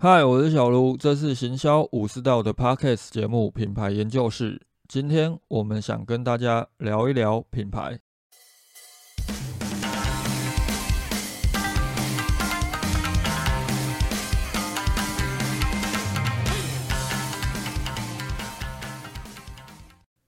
嗨，我是小卢，这是行销武士道的 Podcast 节目《品牌研究室》。今天我们想跟大家聊一聊品牌。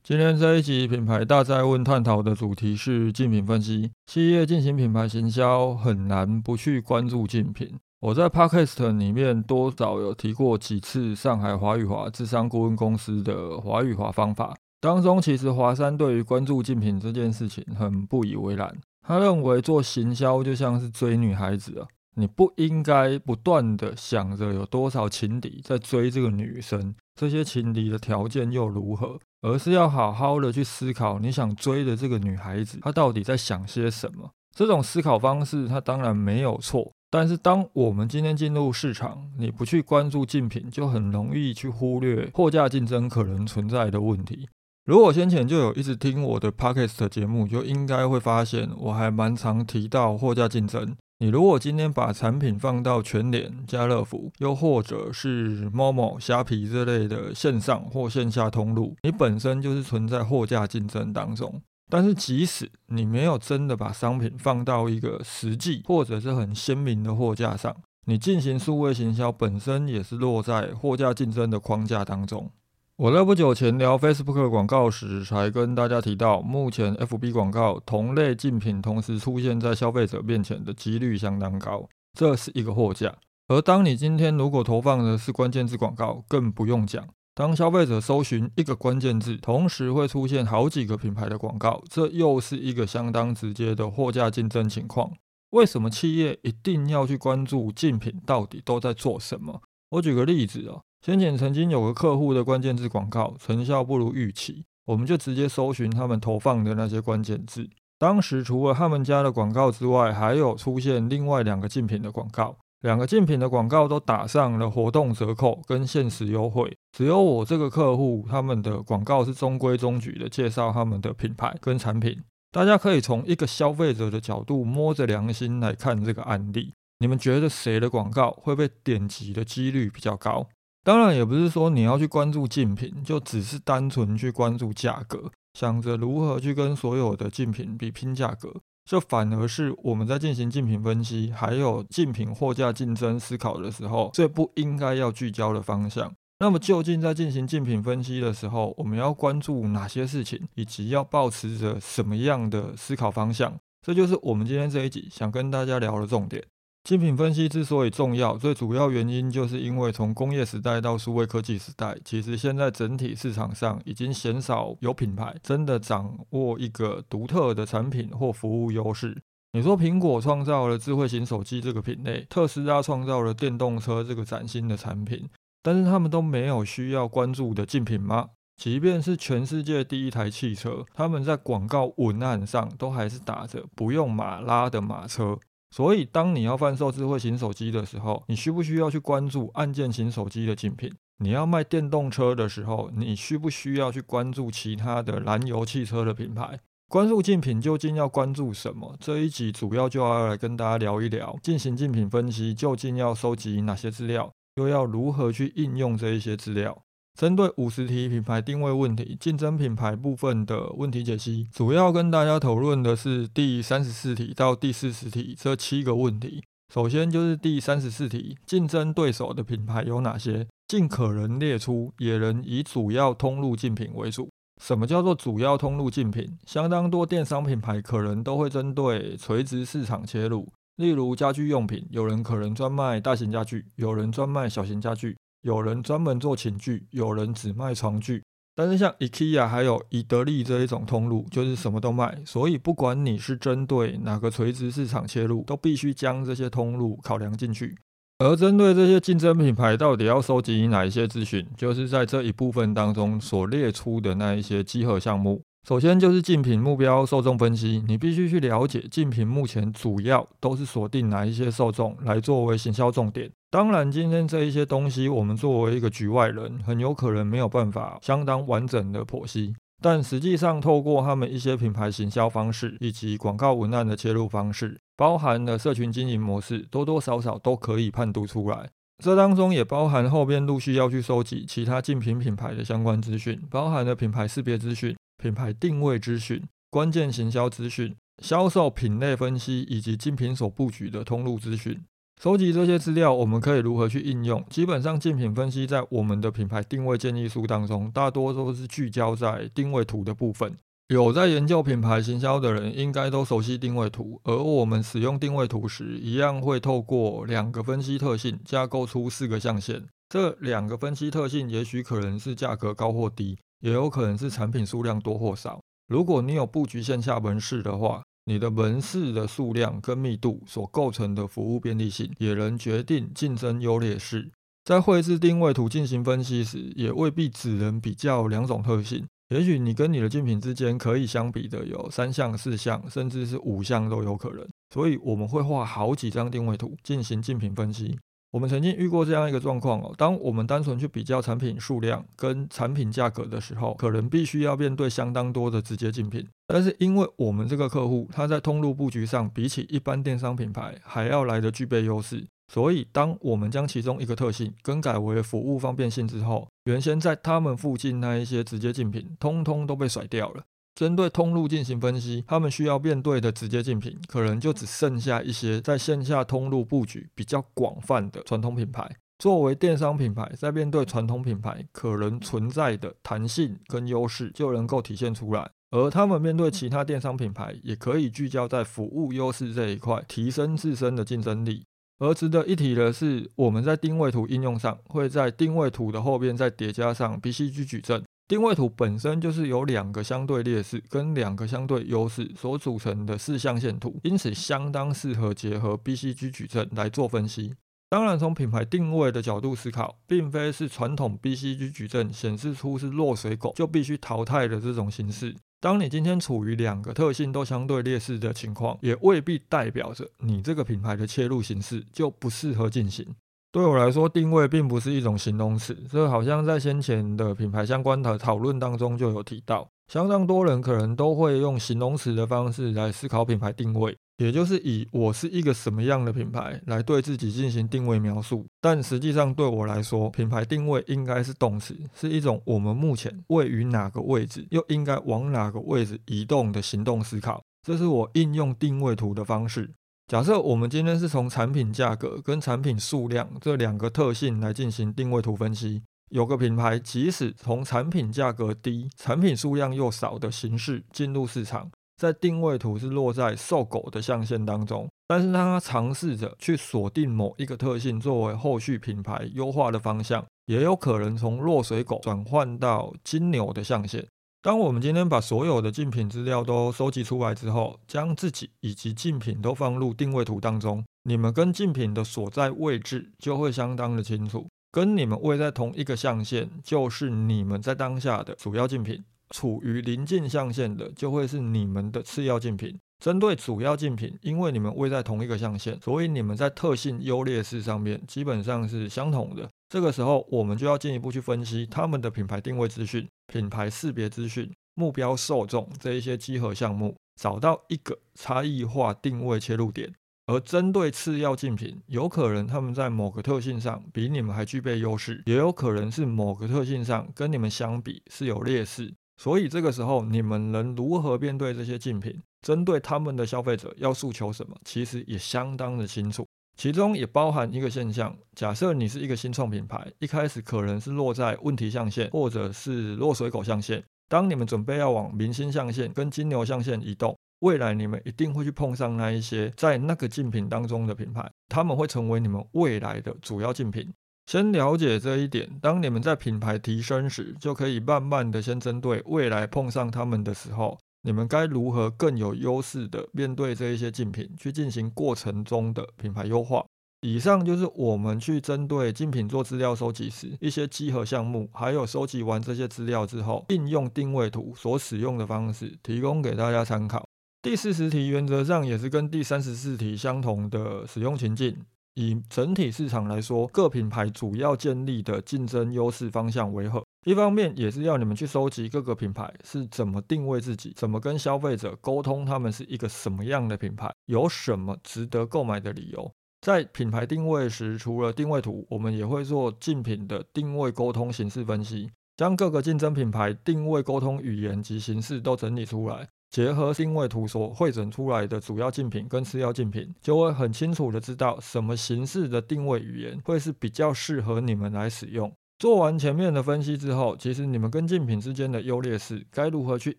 今天这一集品牌大在问探讨的主题是竞品分析。企业进行品牌行销，很难不去关注竞品。我在 Podcast 里面多少有提过几次上海华宇华智商顾问公司的华宇华方法当中，其实华山对于关注竞品这件事情很不以为然。他认为做行销就像是追女孩子啊，你不应该不断的想着有多少情敌在追这个女生，这些情敌的条件又如何，而是要好好的去思考你想追的这个女孩子她到底在想些什么。这种思考方式，它当然没有错。但是，当我们今天进入市场，你不去关注竞品，就很容易去忽略货架竞争可能存在的问题。如果先前就有一直听我的 podcast 节目，就应该会发现，我还蛮常提到货架竞争。你如果今天把产品放到全联、家乐福，又或者是某某虾皮这类的线上或线下通路，你本身就是存在货架竞争当中。但是，即使你没有真的把商品放到一个实际或者是很鲜明的货架上，你进行数位行销本身也是落在货架竞争的框架当中。我在不久前聊 Facebook 广告时，才跟大家提到，目前 FB 广告同类竞品同时出现在消费者面前的几率相当高，这是一个货架。而当你今天如果投放的是关键字广告，更不用讲。当消费者搜寻一个关键字，同时会出现好几个品牌的广告，这又是一个相当直接的货架竞争情况。为什么企业一定要去关注竞品到底都在做什么？我举个例子啊，先前曾经有个客户的关键字广告成效不如预期，我们就直接搜寻他们投放的那些关键字。当时除了他们家的广告之外，还有出现另外两个竞品的广告。两个竞品的广告都打上了活动折扣跟限时优惠，只有我这个客户他们的广告是中规中矩的介绍他们的品牌跟产品。大家可以从一个消费者的角度摸着良心来看这个案例，你们觉得谁的广告会被点击的几率比较高？当然也不是说你要去关注竞品，就只是单纯去关注价格，想着如何去跟所有的竞品比拼价格。这反而是我们在进行竞品分析，还有竞品货架竞争思考的时候，最不应该要聚焦的方向。那么，究竟在进行竞品分析的时候，我们要关注哪些事情，以及要保持着什么样的思考方向？这就是我们今天这一集想跟大家聊的重点。精品分析之所以重要，最主要原因就是因为从工业时代到数位科技时代，其实现在整体市场上已经鲜少有品牌真的掌握一个独特的产品或服务优势。你说苹果创造了智慧型手机这个品类，特斯拉创造了电动车这个崭新的产品，但是他们都没有需要关注的竞品吗？即便是全世界第一台汽车，他们在广告文案上都还是打着不用马拉的马车。所以，当你要贩售智慧型手机的时候，你需不需要去关注按键型手机的竞品？你要卖电动车的时候，你需不需要去关注其他的燃油汽车的品牌？关注竞品究竟要关注什么？这一集主要就要来跟大家聊一聊，进行竞品分析究竟要收集哪些资料，又要如何去应用这一些资料。针对五十题品牌定位问题、竞争品牌部分的问题解析，主要跟大家讨论的是第三十四题到第四十题这七个问题。首先就是第三十四题，竞争对手的品牌有哪些？尽可能列出，也能以主要通路竞品为主。什么叫做主要通路竞品？相当多电商品牌可能都会针对垂直市场切入，例如家居用品，有人可能专卖大型家具，有人专卖小型家具。有人专门做寝具，有人只卖床具。但是像 IKEA 还有以德利这一种通路，就是什么都卖。所以不管你是针对哪个垂直市场切入，都必须将这些通路考量进去。而针对这些竞争品牌，到底要收集哪一些资讯，就是在这一部分当中所列出的那一些集合项目。首先就是竞品目标受众分析，你必须去了解竞品目前主要都是锁定哪一些受众来作为行销重点。当然，今天这一些东西，我们作为一个局外人，很有可能没有办法相当完整的剖析。但实际上，透过他们一些品牌行销方式以及广告文案的切入方式，包含了社群经营模式，多多少少都可以判读出来。这当中也包含后边陆续要去收集其他竞品品牌的相关资讯，包含了品牌识别资讯、品牌定位资讯、关键行销资讯、销售品类分析以及竞品所布局的通路资讯。收集这些资料，我们可以如何去应用？基本上，竞品分析在我们的品牌定位建议书当中，大多都是聚焦在定位图的部分。有在研究品牌行销的人，应该都熟悉定位图。而我们使用定位图时，一样会透过两个分析特性，架构出四个象限。这两个分析特性，也许可能是价格高或低，也有可能是产品数量多或少。如果你有布局线下门市的话，你的门市的数量跟密度所构成的服务便利性，也能决定竞争优劣势。在绘制定位图进行分析时，也未必只能比较两种特性。也许你跟你的竞品之间可以相比的有三项、四项，甚至是五项都有可能。所以我们会画好几张定位图进行竞品分析。我们曾经遇过这样一个状况哦，当我们单纯去比较产品数量跟产品价格的时候，可能必须要面对相当多的直接竞品。但是因为我们这个客户他在通路布局上，比起一般电商品牌还要来的具备优势。所以，当我们将其中一个特性更改为服务方便性之后，原先在他们附近那一些直接竞品，通通都被甩掉了。针对通路进行分析，他们需要面对的直接竞品，可能就只剩下一些在线下通路布局比较广泛的传统品牌。作为电商品牌，在面对传统品牌可能存在的弹性跟优势，就能够体现出来。而他们面对其他电商品牌，也可以聚焦在服务优势这一块，提升自身的竞争力。而值得一提的是，我们在定位图应用上，会在定位图的后边再叠加上 BCG 矩阵。定位图本身就是由两个相对劣势跟两个相对优势所组成的四象限图，因此相当适合结合 BCG 矩阵来做分析。当然，从品牌定位的角度思考，并非是传统 BCG 矩阵显示出是落水狗就必须淘汰的这种形式。当你今天处于两个特性都相对劣势的情况，也未必代表着你这个品牌的切入形式就不适合进行。对我来说，定位并不是一种形容词，这好像在先前的品牌相关的讨论当中就有提到，相当多人可能都会用形容词的方式来思考品牌定位。也就是以我是一个什么样的品牌来对自己进行定位描述，但实际上对我来说，品牌定位应该是动词，是一种我们目前位于哪个位置，又应该往哪个位置移动的行动思考。这是我应用定位图的方式。假设我们今天是从产品价格跟产品数量这两个特性来进行定位图分析，有个品牌即使从产品价格低、产品数量又少的形式进入市场。在定位图是落在瘦狗的象限当中，但是当他尝试着去锁定某一个特性作为后续品牌优化的方向，也有可能从落水狗转换到金牛的象限。当我们今天把所有的竞品资料都收集出来之后，将自己以及竞品都放入定位图当中，你们跟竞品的所在位置就会相当的清楚。跟你们位在同一个象限，就是你们在当下的主要竞品。处于临近象限的，就会是你们的次要竞品。针对主要竞品，因为你们位在同一个象限，所以你们在特性优劣势上面基本上是相同的。这个时候，我们就要进一步去分析他们的品牌定位资讯、品牌识别资讯、目标受众这一些集合项目，找到一个差异化定位切入点。而针对次要竞品，有可能他们在某个特性上比你们还具备优势，也有可能是某个特性上跟你们相比是有劣势。所以这个时候，你们能如何面对这些竞品？针对他们的消费者要诉求什么，其实也相当的清楚。其中也包含一个现象：假设你是一个新创品牌，一开始可能是落在问题象限，或者是落水狗象限。当你们准备要往明星象限跟金牛象限移动，未来你们一定会去碰上那一些在那个竞品当中的品牌，他们会成为你们未来的主要竞品。先了解这一点，当你们在品牌提升时，就可以慢慢的先针对未来碰上他们的时候，你们该如何更有优势的面对这一些竞品，去进行过程中的品牌优化。以上就是我们去针对竞品做资料收集时一些集合项目，还有收集完这些资料之后，应用定位图所使用的方式，提供给大家参考。第四十题原则上也是跟第三十四题相同的使用情境。以整体市场来说，各品牌主要建立的竞争优势方向为何？一方面也是要你们去收集各个品牌是怎么定位自己，怎么跟消费者沟通，他们是一个什么样的品牌，有什么值得购买的理由。在品牌定位时，除了定位图，我们也会做竞品的定位沟通形式分析，将各个竞争品牌定位沟通语言及形式都整理出来。结合定位图所汇整出来的主要竞品跟次要竞品，就会很清楚的知道什么形式的定位语言会是比较适合你们来使用。做完前面的分析之后，其实你们跟竞品之间的优劣势，该如何去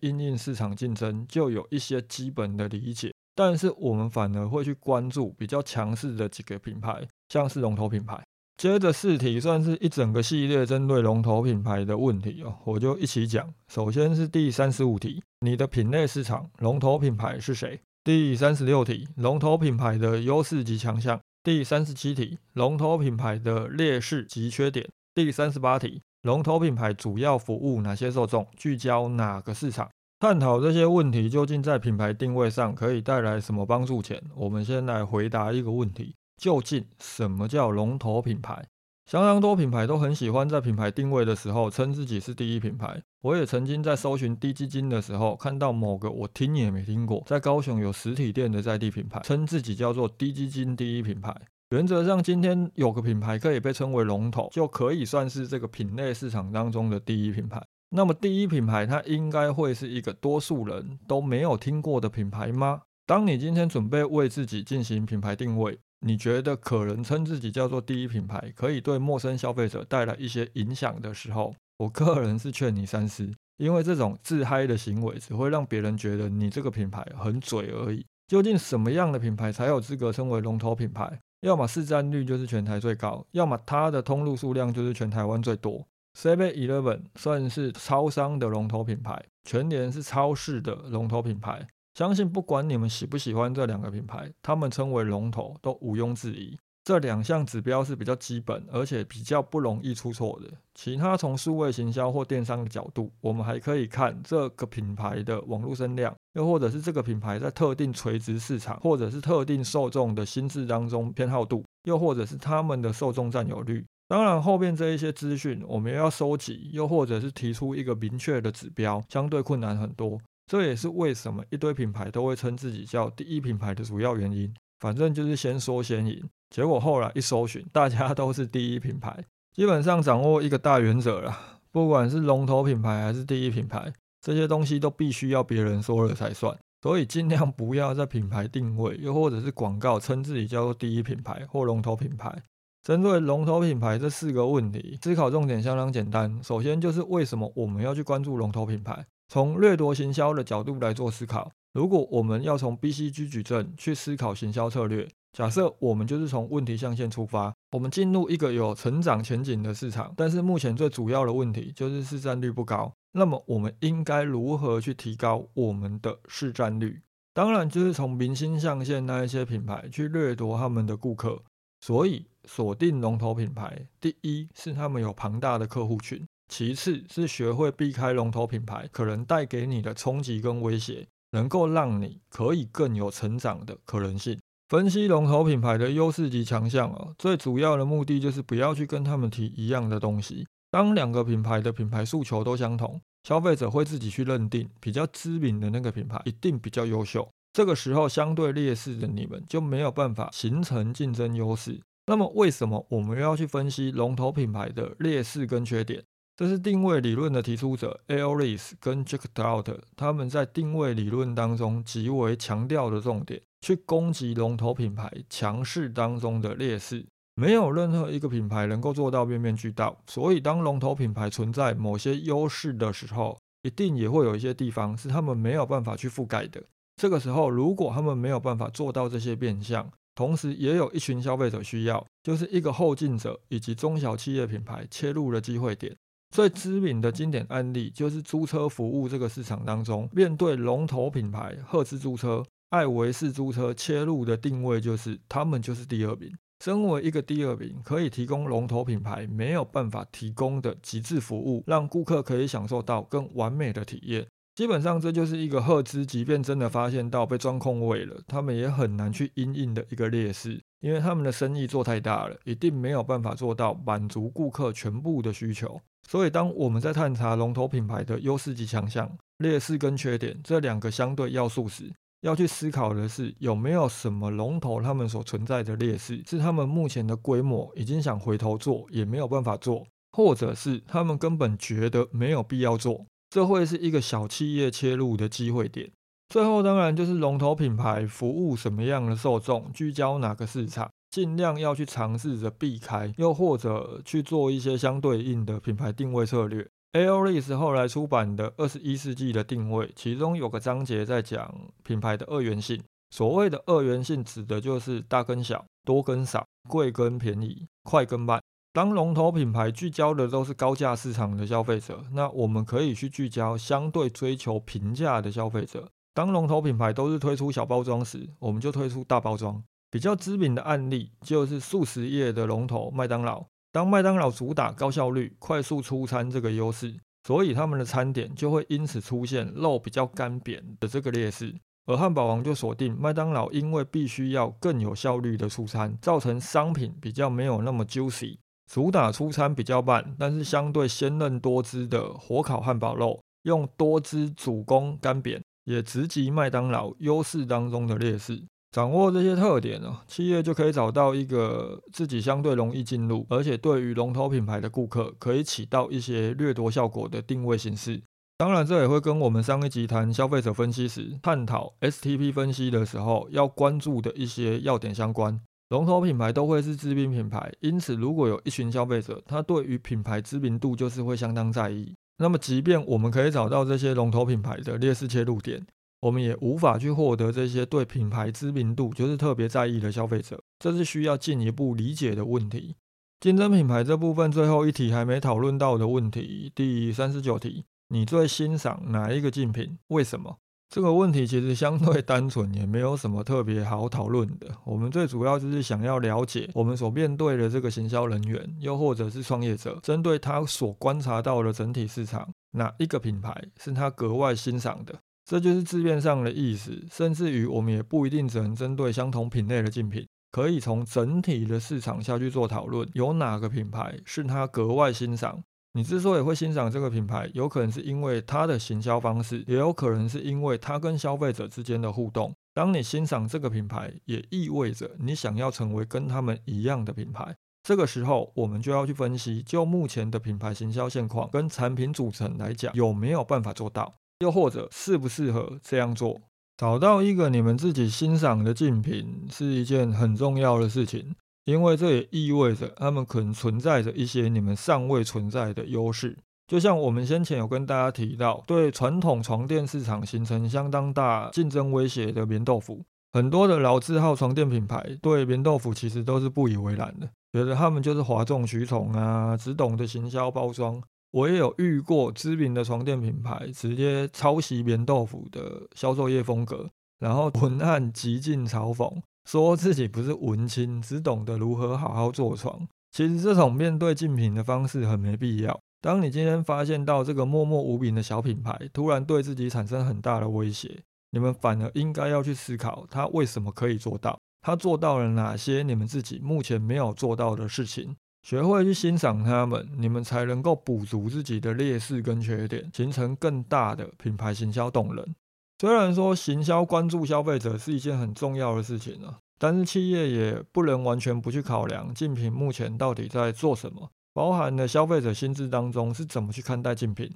应应市场竞争，就有一些基本的理解。但是我们反而会去关注比较强势的几个品牌，像是龙头品牌。接着四题算是一整个系列针对龙头品牌的问题哦，我就一起讲。首先是第三十五题，你的品类市场龙头品牌是谁？第三十六题，龙头品牌的优势及强项。第三十七题，龙头品牌的劣势及缺点。第三十八题，龙头品牌主要服务哪些受众？聚焦哪个市场？探讨这些问题究竟在品牌定位上可以带来什么帮助前，我们先来回答一个问题。究竟什么叫龙头品牌？相当多品牌都很喜欢在品牌定位的时候称自己是第一品牌。我也曾经在搜寻低基金的时候，看到某个我听也没听过，在高雄有实体店的在地品牌，称自己叫做低基金第一品牌。原则上，今天有个品牌可以被称为龙头，就可以算是这个品类市场当中的第一品牌。那么，第一品牌它应该会是一个多数人都没有听过的品牌吗？当你今天准备为自己进行品牌定位，你觉得可能称自己叫做第一品牌，可以对陌生消费者带来一些影响的时候，我个人是劝你三思，因为这种自嗨的行为只会让别人觉得你这个品牌很嘴而已。究竟什么样的品牌才有资格称为龙头品牌？要么市占率就是全台最高，要么它的通路数量就是全台湾最多。Seven Eleven 算是超商的龙头品牌，全联是超市的龙头品牌。相信不管你们喜不喜欢这两个品牌，他们称为龙头都毋庸置疑。这两项指标是比较基本，而且比较不容易出错的。其他从数位行销或电商的角度，我们还可以看这个品牌的网络声量，又或者是这个品牌在特定垂直市场或者是特定受众的心智当中偏好度，又或者是他们的受众占有率。当然，后面这一些资讯我们要收集，又或者是提出一个明确的指标，相对困难很多。这也是为什么一堆品牌都会称自己叫第一品牌的主要原因。反正就是先说先赢，结果后来一搜寻，大家都是第一品牌。基本上掌握一个大原则了，不管是龙头品牌还是第一品牌，这些东西都必须要别人说了才算。所以尽量不要在品牌定位又或者是广告称自己叫做第一品牌或龙头品牌。针对龙头品牌这四个问题，思考重点相当简单。首先就是为什么我们要去关注龙头品牌？从掠夺行销的角度来做思考，如果我们要从 BCG 矩阵去思考行销策略，假设我们就是从问题象限出发，我们进入一个有成长前景的市场，但是目前最主要的问题就是市占率不高，那么我们应该如何去提高我们的市占率？当然就是从明星象限那一些品牌去掠夺他们的顾客，所以锁定龙头品牌，第一是他们有庞大的客户群。其次是学会避开龙头品牌可能带给你的冲击跟威胁，能够让你可以更有成长的可能性。分析龙头品牌的优势及强项哦，最主要的目的就是不要去跟他们提一样的东西。当两个品牌的品牌诉求都相同，消费者会自己去认定比较知名的那个品牌一定比较优秀。这个时候相对劣势的你们就没有办法形成竞争优势。那么为什么我们要去分析龙头品牌的劣势跟缺点？这是定位理论的提出者 a l i s 跟 Jack Trout，他们在定位理论当中极为强调的重点，去攻击龙头品牌强势当中的劣势。没有任何一个品牌能够做到面面俱到，所以当龙头品牌存在某些优势的时候，一定也会有一些地方是他们没有办法去覆盖的。这个时候，如果他们没有办法做到这些变相，同时也有一群消费者需要，就是一个后进者以及中小企业品牌切入的机会点。最知名的经典案例就是租车服务这个市场当中，面对龙头品牌赫兹租车、艾维士租车切入的定位就是他们就是第二名。身为一个第二名，可以提供龙头品牌没有办法提供的极致服务，让顾客可以享受到更完美的体验。基本上这就是一个赫兹，即便真的发现到被钻空位了，他们也很难去因应的一个劣势，因为他们的生意做太大了，一定没有办法做到满足顾客全部的需求。所以，当我们在探查龙头品牌的优势及强项、劣势跟缺点这两个相对要素时，要去思考的是有没有什么龙头他们所存在的劣势，是他们目前的规模已经想回头做也没有办法做，或者是他们根本觉得没有必要做，这会是一个小企业切入的机会点。最后当然就是龙头品牌服务什么样的受众，聚焦哪个市场，尽量要去尝试着避开，又或者去做一些相对应的品牌定位策略。Aoris 后来出版的《二十一世纪的定位》，其中有个章节在讲品牌的二元性。所谓的二元性，指的就是大跟小、多跟少、贵跟便宜、快跟慢。当龙头品牌聚焦的都是高价市场的消费者，那我们可以去聚焦相对追求平价的消费者。当龙头品牌都是推出小包装时，我们就推出大包装。比较知名的案例就是素食业的龙头麦当劳。当麦当劳主打高效率、快速出餐这个优势，所以他们的餐点就会因此出现肉比较干扁的这个劣势。而汉堡王就锁定麦当劳，因为必须要更有效率的出餐，造成商品比较没有那么 juicy，主打出餐比较慢，但是相对鲜嫩多汁的火烤汉堡肉，用多汁主攻干扁。也直击麦当劳优势当中的劣势，掌握这些特点呢，企业就可以找到一个自己相对容易进入，而且对于龙头品牌的顾客可以起到一些掠夺效果的定位形式。当然，这也会跟我们上一集谈消费者分析时探讨 STP 分析的时候要关注的一些要点相关。龙头品牌都会是知名品牌，因此如果有一群消费者，他对于品牌知名度就是会相当在意。那么，即便我们可以找到这些龙头品牌的劣势切入点，我们也无法去获得这些对品牌知名度就是特别在意的消费者，这是需要进一步理解的问题。竞争品牌这部分最后一题还没讨论到的问题，第三十九题，你最欣赏哪一个竞品？为什么？这个问题其实相对单纯，也没有什么特别好讨论的。我们最主要就是想要了解我们所面对的这个行销人员，又或者是创业者，针对他所观察到的整体市场，哪一个品牌是他格外欣赏的？这就是字面上的意思。甚至于我们也不一定只能针对相同品类的竞品，可以从整体的市场下去做讨论，有哪个品牌是他格外欣赏？你之所以会欣赏这个品牌，有可能是因为它的行销方式，也有可能是因为它跟消费者之间的互动。当你欣赏这个品牌，也意味着你想要成为跟他们一样的品牌。这个时候，我们就要去分析，就目前的品牌行销现况跟产品组成来讲，有没有办法做到，又或者适不适合这样做。找到一个你们自己欣赏的竞品，是一件很重要的事情。因为这也意味着他们可能存在着一些你们尚未存在的优势，就像我们先前有跟大家提到，对传统床垫市场形成相当大竞争威胁的棉豆腐，很多的老字号床垫品牌对棉豆腐其实都是不以为然的，觉得他们就是哗众取宠啊，只懂得行销包装。我也有遇过知名的床垫品牌直接抄袭棉豆腐的销售业风格，然后文案极尽嘲讽。说自己不是文青，只懂得如何好好坐床。其实这种面对竞品的方式很没必要。当你今天发现到这个默默无名的小品牌突然对自己产生很大的威胁，你们反而应该要去思考他为什么可以做到，他做到了哪些你们自己目前没有做到的事情。学会去欣赏他们，你们才能够补足自己的劣势跟缺点，形成更大的品牌行销动能。虽然说行销关注消费者是一件很重要的事情啊，但是企业也不能完全不去考量竞品目前到底在做什么，包含了消费者心智当中是怎么去看待竞品。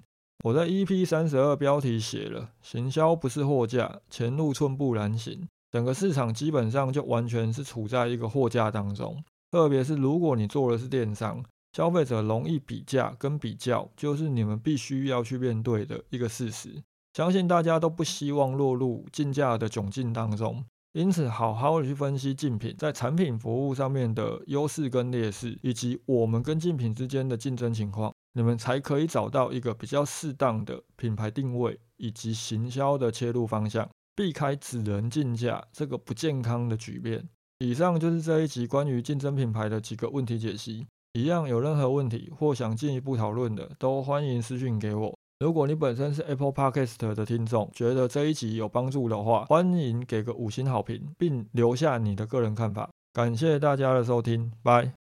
我在 EP 三十二标题写了：行销不是货架，前路寸步难行。整个市场基本上就完全是处在一个货架当中，特别是如果你做的是电商，消费者容易比价跟比较，就是你们必须要去面对的一个事实。相信大家都不希望落入竞价的窘境当中，因此好好的去分析竞品在产品服务上面的优势跟劣势，以及我们跟竞品之间的竞争情况，你们才可以找到一个比较适当的品牌定位以及行销的切入方向，避开只能竞价这个不健康的局面。以上就是这一集关于竞争品牌的几个问题解析。一样有任何问题或想进一步讨论的，都欢迎私讯给我。如果你本身是 Apple Podcast 的听众，觉得这一集有帮助的话，欢迎给个五星好评，并留下你的个人看法。感谢大家的收听，拜。